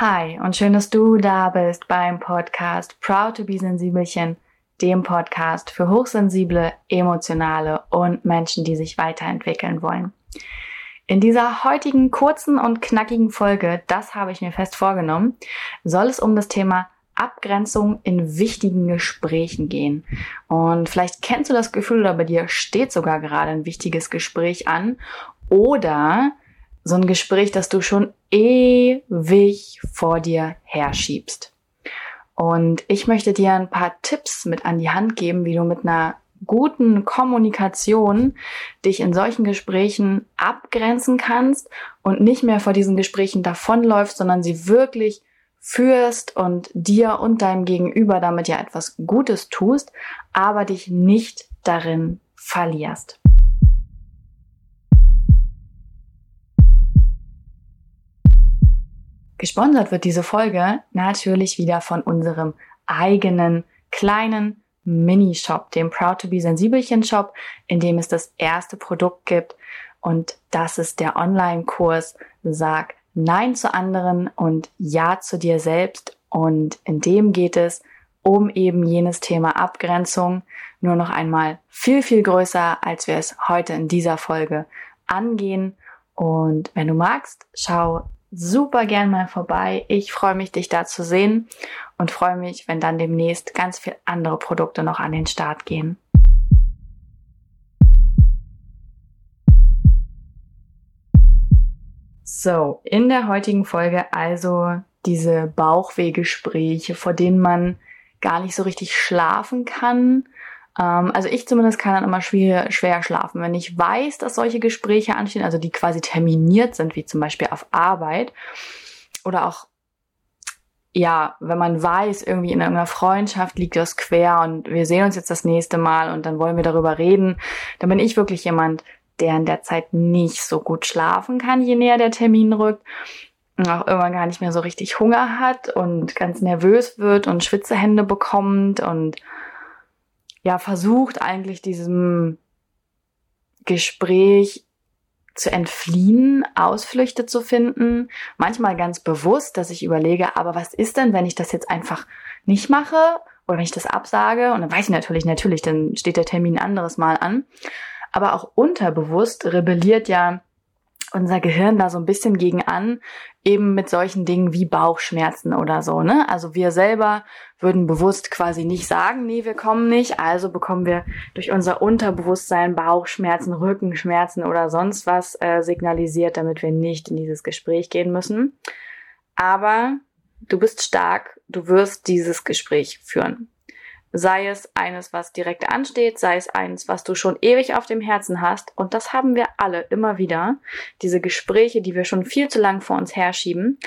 Hi und schön, dass du da bist beim Podcast Proud to be Sensibelchen, dem Podcast für hochsensible, emotionale und Menschen, die sich weiterentwickeln wollen. In dieser heutigen kurzen und knackigen Folge, das habe ich mir fest vorgenommen, soll es um das Thema Abgrenzung in wichtigen Gesprächen gehen. Und vielleicht kennst du das Gefühl oder bei dir steht sogar gerade ein wichtiges Gespräch an oder so ein Gespräch, das du schon ewig vor dir herschiebst. Und ich möchte dir ein paar Tipps mit an die Hand geben, wie du mit einer guten Kommunikation dich in solchen Gesprächen abgrenzen kannst und nicht mehr vor diesen Gesprächen davonläufst, sondern sie wirklich führst und dir und deinem Gegenüber damit ja etwas Gutes tust, aber dich nicht darin verlierst. Gesponsert wird diese Folge natürlich wieder von unserem eigenen kleinen Mini-Shop, dem Proud to be Sensibelchen Shop, in dem es das erste Produkt gibt. Und das ist der Online-Kurs Sag Nein zu anderen und Ja zu dir selbst. Und in dem geht es um eben jenes Thema Abgrenzung. Nur noch einmal viel, viel größer, als wir es heute in dieser Folge angehen. Und wenn du magst, schau super gern mal vorbei. Ich freue mich, dich da zu sehen und freue mich, wenn dann demnächst ganz viele andere Produkte noch an den Start gehen. So, in der heutigen Folge also diese Bauchwehgespräche, vor denen man gar nicht so richtig schlafen kann, also ich zumindest kann dann immer schwer, schwer schlafen. Wenn ich weiß, dass solche Gespräche anstehen, also die quasi terminiert sind, wie zum Beispiel auf Arbeit oder auch ja, wenn man weiß, irgendwie in irgendeiner Freundschaft liegt das quer und wir sehen uns jetzt das nächste Mal und dann wollen wir darüber reden, dann bin ich wirklich jemand, der in der Zeit nicht so gut schlafen kann, je näher der Termin rückt und auch irgendwann gar nicht mehr so richtig Hunger hat und ganz nervös wird und Schwitzehände bekommt und ja versucht eigentlich diesem Gespräch zu entfliehen, Ausflüchte zu finden, manchmal ganz bewusst, dass ich überlege, aber was ist denn, wenn ich das jetzt einfach nicht mache oder wenn ich das absage? Und dann weiß ich natürlich, natürlich, dann steht der Termin ein anderes Mal an, aber auch unterbewusst rebelliert ja unser Gehirn da so ein bisschen gegen an, eben mit solchen Dingen wie Bauchschmerzen oder so, ne? Also wir selber würden bewusst quasi nicht sagen, nee, wir kommen nicht, also bekommen wir durch unser Unterbewusstsein Bauchschmerzen, Rückenschmerzen oder sonst was äh, signalisiert, damit wir nicht in dieses Gespräch gehen müssen. Aber du bist stark, du wirst dieses Gespräch führen sei es eines, was direkt ansteht, sei es eines, was du schon ewig auf dem Herzen hast. Und das haben wir alle immer wieder. Diese Gespräche, die wir schon viel zu lang vor uns herschieben.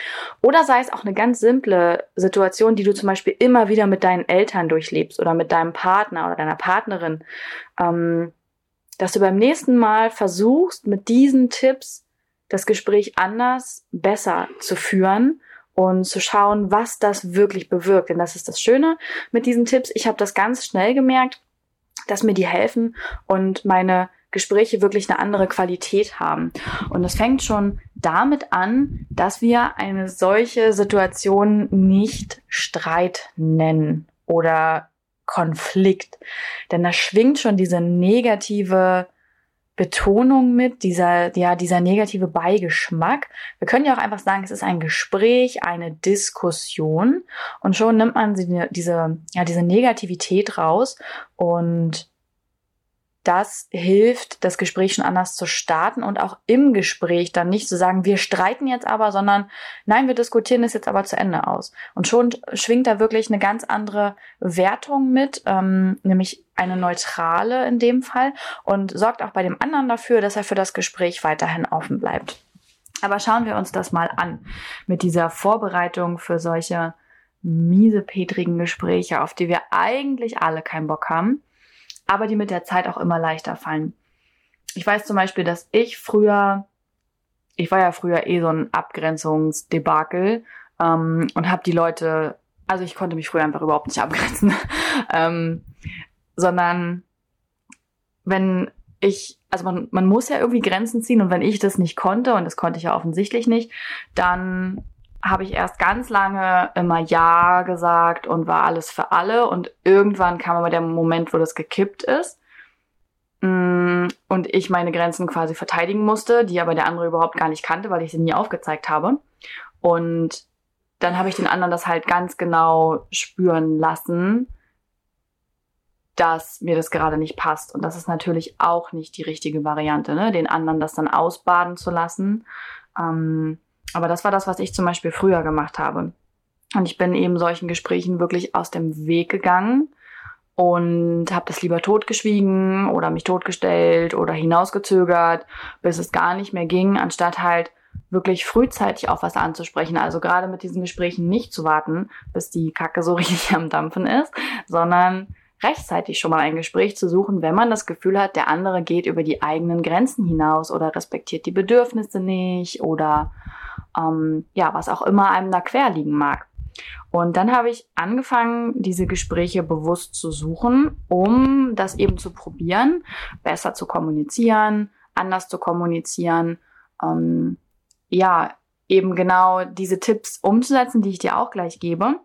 Oder sei es auch eine ganz simple Situation, die du zum Beispiel immer wieder mit deinen Eltern durchlebst oder mit deinem Partner oder deiner Partnerin. Ähm, dass du beim nächsten Mal versuchst, mit diesen Tipps das Gespräch anders, besser zu führen und zu schauen, was das wirklich bewirkt. Denn das ist das Schöne mit diesen Tipps. Ich habe das ganz schnell gemerkt, dass mir die helfen und meine Gespräche wirklich eine andere Qualität haben. Und es fängt schon damit an, dass wir eine solche Situation nicht Streit nennen oder Konflikt. Denn da schwingt schon diese negative Betonung mit, dieser, ja, dieser negative Beigeschmack. Wir können ja auch einfach sagen, es ist ein Gespräch, eine Diskussion und schon nimmt man diese, ja, diese Negativität raus und das hilft, das Gespräch schon anders zu starten und auch im Gespräch dann nicht zu sagen, wir streiten jetzt aber, sondern nein, wir diskutieren es jetzt aber zu Ende aus. Und schon schwingt da wirklich eine ganz andere Wertung mit, ähm, nämlich eine neutrale in dem Fall und sorgt auch bei dem anderen dafür, dass er für das Gespräch weiterhin offen bleibt. Aber schauen wir uns das mal an mit dieser Vorbereitung für solche miesepetrigen Gespräche, auf die wir eigentlich alle keinen Bock haben aber die mit der Zeit auch immer leichter fallen. Ich weiß zum Beispiel, dass ich früher, ich war ja früher eh so ein Abgrenzungsdebakel ähm, und habe die Leute, also ich konnte mich früher einfach überhaupt nicht abgrenzen, ähm, sondern wenn ich, also man, man muss ja irgendwie Grenzen ziehen und wenn ich das nicht konnte, und das konnte ich ja offensichtlich nicht, dann habe ich erst ganz lange immer Ja gesagt und war alles für alle. Und irgendwann kam aber der Moment, wo das gekippt ist. Mm, und ich meine Grenzen quasi verteidigen musste, die aber der andere überhaupt gar nicht kannte, weil ich sie nie aufgezeigt habe. Und dann habe ich den anderen das halt ganz genau spüren lassen, dass mir das gerade nicht passt. Und das ist natürlich auch nicht die richtige Variante, ne? den anderen das dann ausbaden zu lassen. Ähm, aber das war das, was ich zum Beispiel früher gemacht habe. Und ich bin eben solchen Gesprächen wirklich aus dem Weg gegangen und habe das lieber totgeschwiegen oder mich totgestellt oder hinausgezögert, bis es gar nicht mehr ging, anstatt halt wirklich frühzeitig auf was anzusprechen. Also gerade mit diesen Gesprächen nicht zu warten, bis die Kacke so richtig am Dampfen ist, sondern rechtzeitig schon mal ein Gespräch zu suchen, wenn man das Gefühl hat, der andere geht über die eigenen Grenzen hinaus oder respektiert die Bedürfnisse nicht oder ähm, ja, was auch immer einem da quer liegen mag. Und dann habe ich angefangen, diese Gespräche bewusst zu suchen, um das eben zu probieren, besser zu kommunizieren, anders zu kommunizieren, ähm, ja, eben genau diese Tipps umzusetzen, die ich dir auch gleich gebe.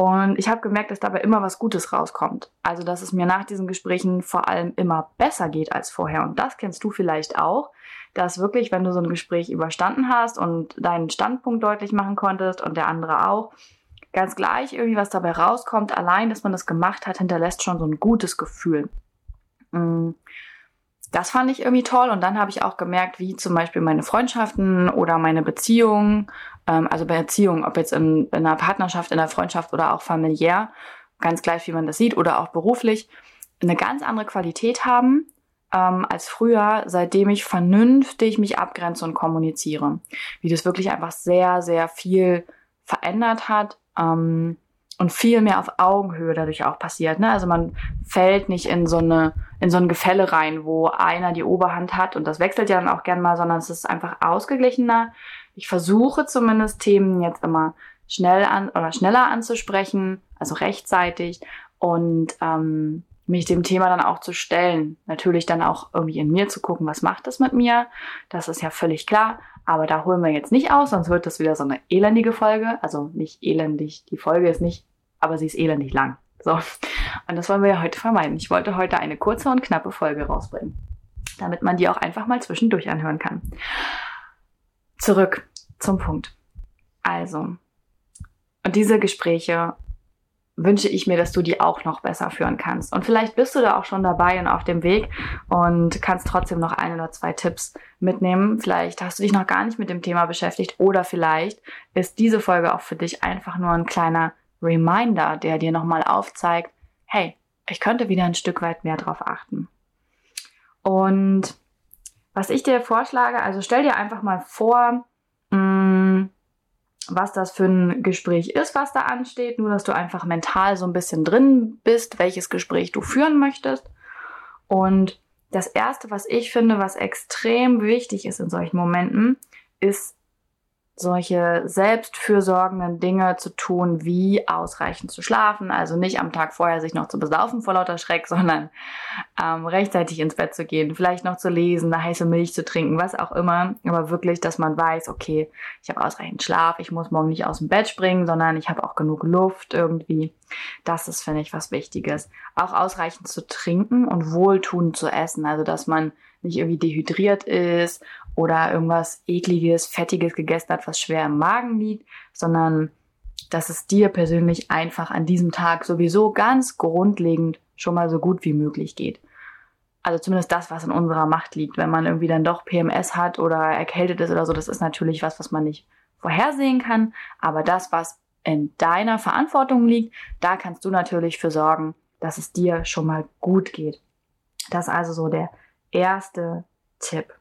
Und ich habe gemerkt, dass dabei immer was Gutes rauskommt. Also, dass es mir nach diesen Gesprächen vor allem immer besser geht als vorher. Und das kennst du vielleicht auch, dass wirklich, wenn du so ein Gespräch überstanden hast und deinen Standpunkt deutlich machen konntest und der andere auch, ganz gleich irgendwie was dabei rauskommt, allein, dass man das gemacht hat, hinterlässt schon so ein gutes Gefühl. Mm das fand ich irgendwie toll. Und dann habe ich auch gemerkt, wie zum Beispiel meine Freundschaften oder meine Beziehungen, ähm, also bei Erziehung, ob jetzt in, in einer Partnerschaft, in einer Freundschaft oder auch familiär, ganz gleich, wie man das sieht, oder auch beruflich, eine ganz andere Qualität haben ähm, als früher, seitdem ich vernünftig mich abgrenze und kommuniziere. Wie das wirklich einfach sehr, sehr viel verändert hat. Ähm, und viel mehr auf Augenhöhe dadurch auch passiert. Ne? Also man fällt nicht in so eine in so ein Gefälle rein, wo einer die Oberhand hat und das wechselt ja dann auch gern mal, sondern es ist einfach ausgeglichener. Ich versuche zumindest Themen jetzt immer schnell an oder schneller anzusprechen, also rechtzeitig und ähm, mich dem Thema dann auch zu stellen. Natürlich dann auch irgendwie in mir zu gucken, was macht das mit mir. Das ist ja völlig klar. Aber da holen wir jetzt nicht aus, sonst wird das wieder so eine elendige Folge. Also nicht elendig, die Folge ist nicht, aber sie ist elendig lang. So. Und das wollen wir ja heute vermeiden. Ich wollte heute eine kurze und knappe Folge rausbringen, damit man die auch einfach mal zwischendurch anhören kann. Zurück zum Punkt. Also, und diese Gespräche wünsche ich mir, dass du die auch noch besser führen kannst. Und vielleicht bist du da auch schon dabei und auf dem Weg und kannst trotzdem noch ein oder zwei Tipps mitnehmen. Vielleicht hast du dich noch gar nicht mit dem Thema beschäftigt oder vielleicht ist diese Folge auch für dich einfach nur ein kleiner Reminder, der dir nochmal aufzeigt, hey, ich könnte wieder ein Stück weit mehr drauf achten. Und was ich dir vorschlage, also stell dir einfach mal vor, mh, mm, was das für ein Gespräch ist, was da ansteht, nur dass du einfach mental so ein bisschen drin bist, welches Gespräch du führen möchtest. Und das Erste, was ich finde, was extrem wichtig ist in solchen Momenten, ist solche selbstfürsorgenden Dinge zu tun, wie ausreichend zu schlafen, also nicht am Tag vorher sich noch zu besaufen vor lauter Schreck, sondern ähm, rechtzeitig ins Bett zu gehen, vielleicht noch zu lesen, eine heiße Milch zu trinken, was auch immer, aber wirklich, dass man weiß, okay, ich habe ausreichend Schlaf, ich muss morgen nicht aus dem Bett springen, sondern ich habe auch genug Luft irgendwie. Das ist, finde ich, was Wichtiges. Auch ausreichend zu trinken und wohltuend zu essen, also dass man nicht irgendwie dehydriert ist oder irgendwas ekliges, fettiges gegessen hat, was schwer im Magen liegt, sondern dass es dir persönlich einfach an diesem Tag sowieso ganz grundlegend schon mal so gut wie möglich geht. Also zumindest das, was in unserer Macht liegt. Wenn man irgendwie dann doch PMS hat oder erkältet ist oder so, das ist natürlich was, was man nicht vorhersehen kann. Aber das, was in deiner Verantwortung liegt, da kannst du natürlich für sorgen, dass es dir schon mal gut geht. Das ist also so der erste Tipp.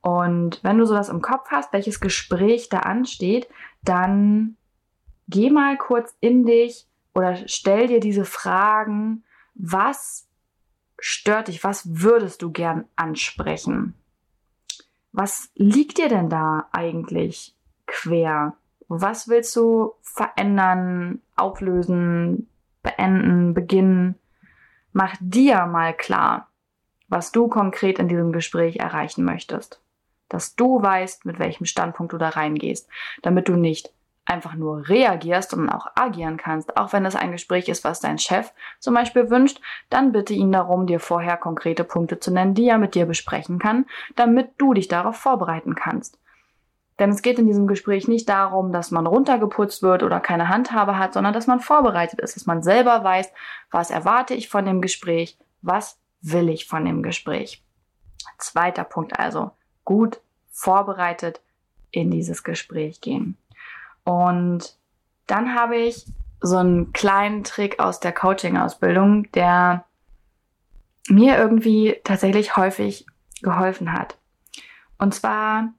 Und wenn du sowas im Kopf hast, welches Gespräch da ansteht, dann geh mal kurz in dich oder stell dir diese Fragen, was stört dich, was würdest du gern ansprechen? Was liegt dir denn da eigentlich quer? Was willst du verändern, auflösen, beenden, beginnen? Mach dir mal klar, was du konkret in diesem Gespräch erreichen möchtest. Dass du weißt, mit welchem Standpunkt du da reingehst, damit du nicht einfach nur reagierst und auch agieren kannst, auch wenn es ein Gespräch ist, was dein Chef zum Beispiel wünscht, dann bitte ihn darum, dir vorher konkrete Punkte zu nennen, die er mit dir besprechen kann, damit du dich darauf vorbereiten kannst. Denn es geht in diesem Gespräch nicht darum, dass man runtergeputzt wird oder keine Handhabe hat, sondern dass man vorbereitet ist, dass man selber weiß, was erwarte ich von dem Gespräch, was will ich von dem Gespräch. Zweiter Punkt also, gut vorbereitet in dieses Gespräch gehen. Und dann habe ich so einen kleinen Trick aus der Coaching-Ausbildung, der mir irgendwie tatsächlich häufig geholfen hat. Und zwar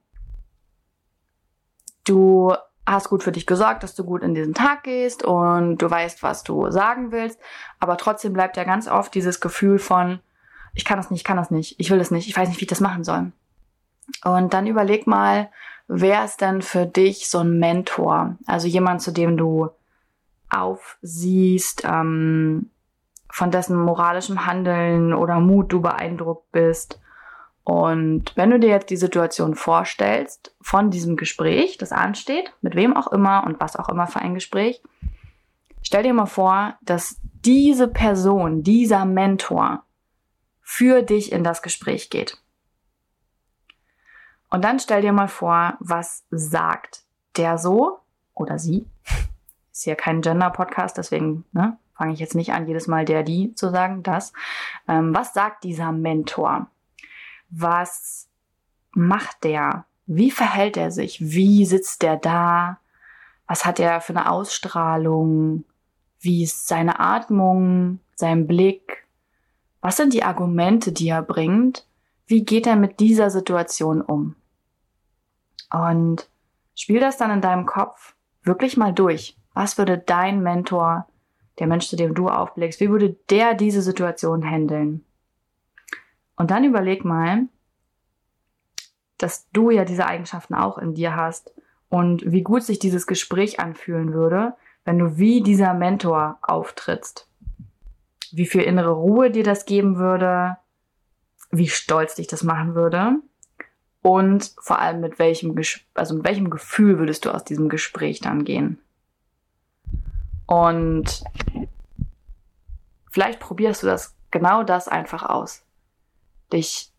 du hast gut für dich gesorgt, dass du gut in diesen Tag gehst und du weißt, was du sagen willst, aber trotzdem bleibt ja ganz oft dieses Gefühl von, ich kann das nicht, ich kann das nicht, ich will das nicht, ich weiß nicht, wie ich das machen soll. Und dann überleg mal, wer ist denn für dich so ein Mentor? Also jemand, zu dem du aufsiehst, ähm, von dessen moralischem Handeln oder Mut du beeindruckt bist und wenn du dir jetzt die Situation vorstellst von diesem Gespräch, das ansteht, mit wem auch immer und was auch immer für ein Gespräch, stell dir mal vor, dass diese Person, dieser Mentor für dich in das Gespräch geht. Und dann stell dir mal vor, was sagt der so oder sie. Ist ja kein Gender-Podcast, deswegen ne, fange ich jetzt nicht an, jedes Mal der, die zu sagen, das. Ähm, was sagt dieser Mentor? was macht der? Wie verhält er sich? Wie sitzt der da? Was hat er für eine Ausstrahlung? Wie ist seine Atmung, sein Blick? Was sind die Argumente, die er bringt? Wie geht er mit dieser Situation um? Und spiel das dann in deinem Kopf wirklich mal durch. Was würde dein Mentor, der Mensch, zu dem du aufblickst, wie würde der diese Situation handeln? Und dann überleg mal, dass du ja diese Eigenschaften auch in dir hast und wie gut sich dieses Gespräch anfühlen würde, wenn du wie dieser Mentor auftrittst. Wie viel innere Ruhe dir das geben würde, wie stolz dich das machen würde und vor allem mit welchem, also mit welchem Gefühl würdest du aus diesem Gespräch dann gehen. Und vielleicht probierst du das genau das einfach aus dich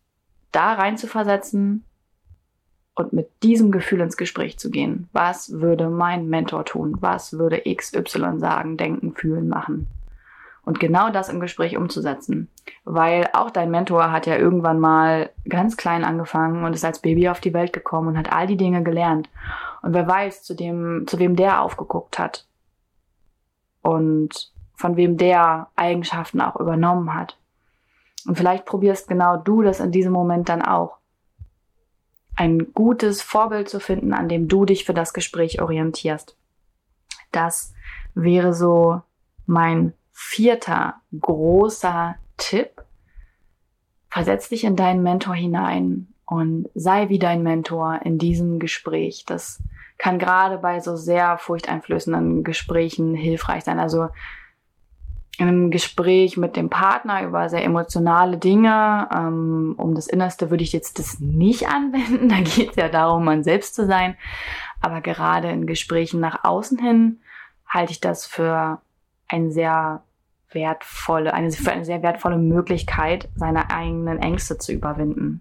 da rein zu versetzen und mit diesem Gefühl ins Gespräch zu gehen. Was würde mein Mentor tun? Was würde XY sagen, denken, fühlen, machen? Und genau das im Gespräch umzusetzen. Weil auch dein Mentor hat ja irgendwann mal ganz klein angefangen und ist als Baby auf die Welt gekommen und hat all die Dinge gelernt. Und wer weiß, zu dem, zu wem der aufgeguckt hat. Und von wem der Eigenschaften auch übernommen hat. Und vielleicht probierst genau du das in diesem Moment dann auch. Ein gutes Vorbild zu finden, an dem du dich für das Gespräch orientierst. Das wäre so mein vierter großer Tipp. Versetz dich in deinen Mentor hinein und sei wie dein Mentor in diesem Gespräch. Das kann gerade bei so sehr furchteinflößenden Gesprächen hilfreich sein. Also in einem Gespräch mit dem Partner über sehr emotionale Dinge. Ähm, um das Innerste würde ich jetzt das nicht anwenden. Da geht es ja darum, man selbst zu sein. Aber gerade in Gesprächen nach außen hin halte ich das für ein sehr wertvolle, eine, für eine sehr wertvolle Möglichkeit, seine eigenen Ängste zu überwinden.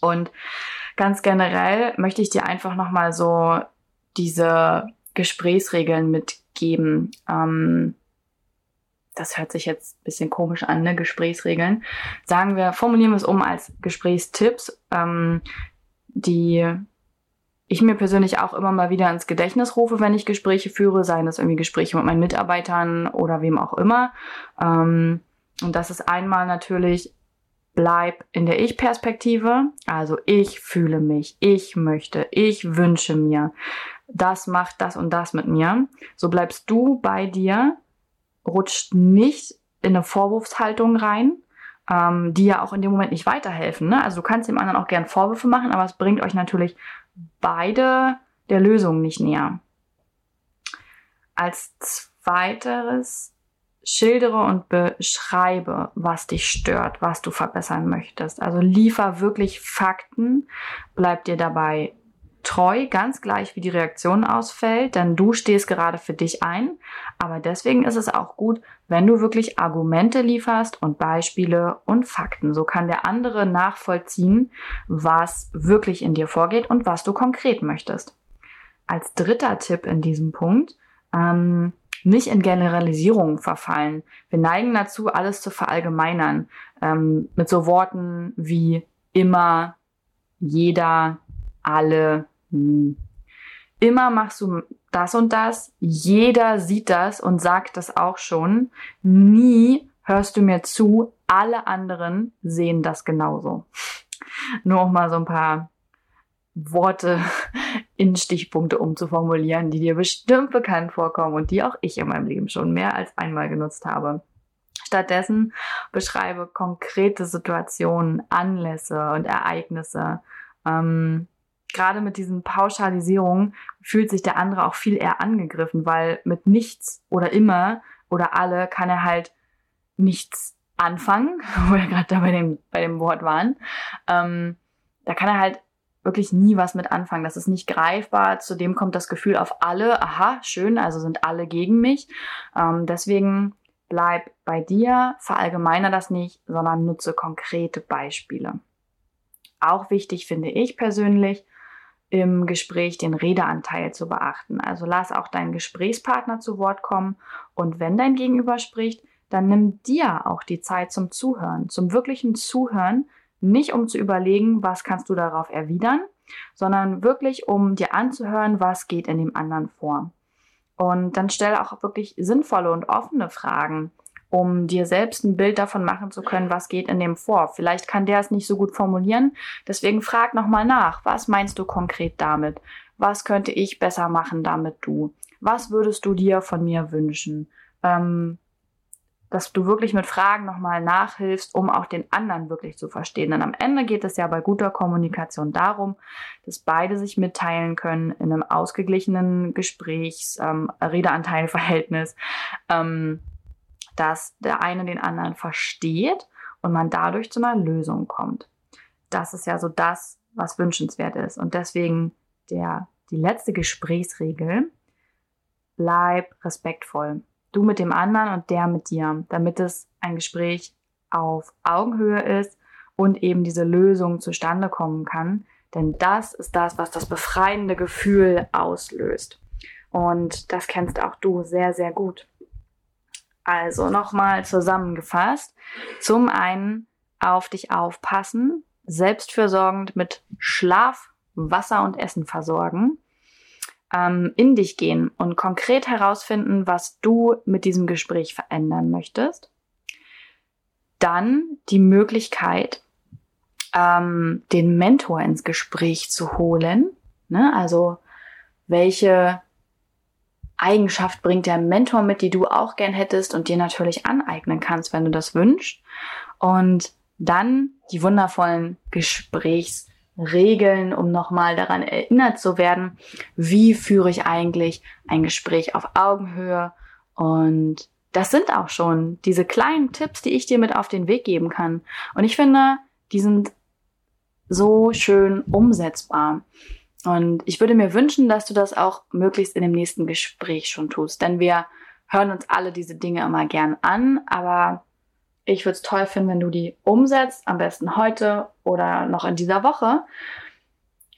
Und ganz generell möchte ich dir einfach nochmal so diese Gesprächsregeln mitgeben. Ähm, das hört sich jetzt ein bisschen komisch an, ne? Gesprächsregeln. Sagen wir, formulieren wir es um als Gesprächstipps, ähm, die ich mir persönlich auch immer mal wieder ins Gedächtnis rufe, wenn ich Gespräche führe, seien das irgendwie Gespräche mit meinen Mitarbeitern oder wem auch immer. Ähm, und das ist einmal natürlich, bleib in der Ich-Perspektive. Also ich fühle mich, ich möchte, ich wünsche mir, das macht das und das mit mir. So bleibst du bei dir rutscht nicht in eine Vorwurfshaltung rein, ähm, die ja auch in dem Moment nicht weiterhelfen. Ne? Also du kannst dem anderen auch gern Vorwürfe machen, aber es bringt euch natürlich beide der Lösung nicht näher. Als zweiteres schildere und beschreibe, was dich stört, was du verbessern möchtest. Also liefer wirklich Fakten, bleib dir dabei treu, ganz gleich wie die Reaktion ausfällt, denn du stehst gerade für dich ein. Aber deswegen ist es auch gut, wenn du wirklich Argumente lieferst und Beispiele und Fakten. So kann der andere nachvollziehen, was wirklich in dir vorgeht und was du konkret möchtest. Als dritter Tipp in diesem Punkt, ähm, nicht in Generalisierungen verfallen. Wir neigen dazu, alles zu verallgemeinern. Ähm, mit so Worten wie immer, jeder, alle, nie. Immer machst du das und das, jeder sieht das und sagt das auch schon. Nie hörst du mir zu, alle anderen sehen das genauso. Nur auch mal so ein paar Worte in Stichpunkte umzuformulieren, die dir bestimmt bekannt vorkommen und die auch ich in meinem Leben schon mehr als einmal genutzt habe. Stattdessen beschreibe konkrete Situationen, Anlässe und Ereignisse. Ähm, gerade mit diesen Pauschalisierungen fühlt sich der andere auch viel eher angegriffen, weil mit nichts oder immer oder alle kann er halt nichts anfangen, wo wir gerade da bei dem, bei dem Wort waren. Ähm, da kann er halt wirklich nie was mit anfangen. Das ist nicht greifbar. Zudem kommt das Gefühl auf alle. Aha, schön, also sind alle gegen mich. Ähm, deswegen bleib bei dir, verallgemeiner das nicht, sondern nutze konkrete Beispiele. Auch wichtig finde ich persönlich, im Gespräch den Redeanteil zu beachten. Also lass auch deinen Gesprächspartner zu Wort kommen und wenn dein Gegenüber spricht, dann nimm dir auch die Zeit zum Zuhören, zum wirklichen Zuhören, nicht um zu überlegen, was kannst du darauf erwidern, sondern wirklich um dir anzuhören, was geht in dem anderen vor. Und dann stell auch wirklich sinnvolle und offene Fragen, um dir selbst ein Bild davon machen zu können, was geht in dem vor. Vielleicht kann der es nicht so gut formulieren, deswegen frag nochmal nach. Was meinst du konkret damit? Was könnte ich besser machen damit du? Was würdest du dir von mir wünschen? Ähm, dass du wirklich mit Fragen nochmal nachhilfst, um auch den anderen wirklich zu verstehen. Denn am Ende geht es ja bei guter Kommunikation darum, dass beide sich mitteilen können in einem ausgeglichenen Gesprächs-, ähm, Redeanteilverhältnis, ähm, dass der eine den anderen versteht und man dadurch zu einer Lösung kommt. Das ist ja so das, was wünschenswert ist. Und deswegen der, die letzte Gesprächsregel, bleib respektvoll du mit dem anderen und der mit dir, damit es ein Gespräch auf Augenhöhe ist und eben diese Lösung zustande kommen kann. Denn das ist das, was das befreiende Gefühl auslöst. Und das kennst auch du sehr, sehr gut. Also nochmal zusammengefasst. Zum einen auf dich aufpassen, selbstfürsorgend mit Schlaf, Wasser und Essen versorgen ähm, in dich gehen und konkret herausfinden, was du mit diesem Gespräch verändern möchtest. Dann die Möglichkeit, ähm, den Mentor ins Gespräch zu holen. Ne? Also welche Eigenschaft bringt der Mentor mit, die du auch gern hättest und dir natürlich aneignen kannst, wenn du das wünschst. Und dann die wundervollen Gesprächs Regeln, um nochmal daran erinnert zu werden, wie führe ich eigentlich ein Gespräch auf Augenhöhe. Und das sind auch schon diese kleinen Tipps, die ich dir mit auf den Weg geben kann. Und ich finde, die sind so schön umsetzbar. Und ich würde mir wünschen, dass du das auch möglichst in dem nächsten Gespräch schon tust. Denn wir hören uns alle diese Dinge immer gern an, aber ich würde es toll finden, wenn du die umsetzt, am besten heute oder noch in dieser Woche,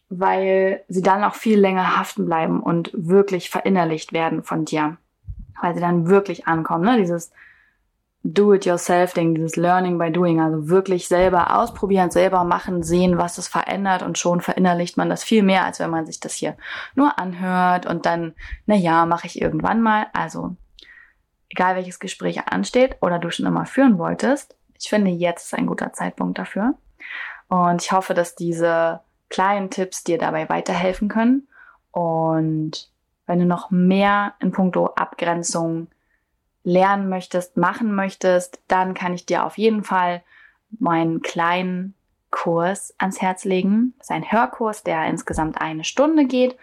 weil sie dann auch viel länger haften bleiben und wirklich verinnerlicht werden von dir. Weil sie dann wirklich ankommen, ne? Dieses Do-it-yourself-Ding, dieses Learning by Doing, also wirklich selber ausprobieren, selber machen, sehen, was es verändert und schon verinnerlicht man das viel mehr, als wenn man sich das hier nur anhört und dann, na ja, mache ich irgendwann mal. Also egal welches Gespräch ansteht oder du schon immer führen wolltest, ich finde, jetzt ist ein guter Zeitpunkt dafür. Und ich hoffe, dass diese kleinen Tipps dir dabei weiterhelfen können. Und wenn du noch mehr in puncto Abgrenzung lernen möchtest, machen möchtest, dann kann ich dir auf jeden Fall meinen kleinen Kurs ans Herz legen. Das ist ein Hörkurs, der insgesamt eine Stunde geht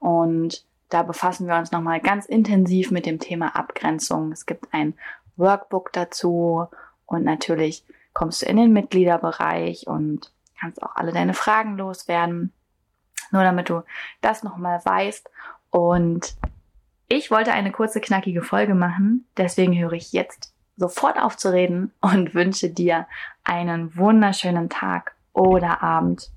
und da befassen wir uns nochmal ganz intensiv mit dem Thema Abgrenzung. Es gibt ein Workbook dazu und natürlich kommst du in den Mitgliederbereich und kannst auch alle deine Fragen loswerden. Nur damit du das nochmal weißt. Und ich wollte eine kurze, knackige Folge machen. Deswegen höre ich jetzt sofort auf zu reden und wünsche dir einen wunderschönen Tag oder Abend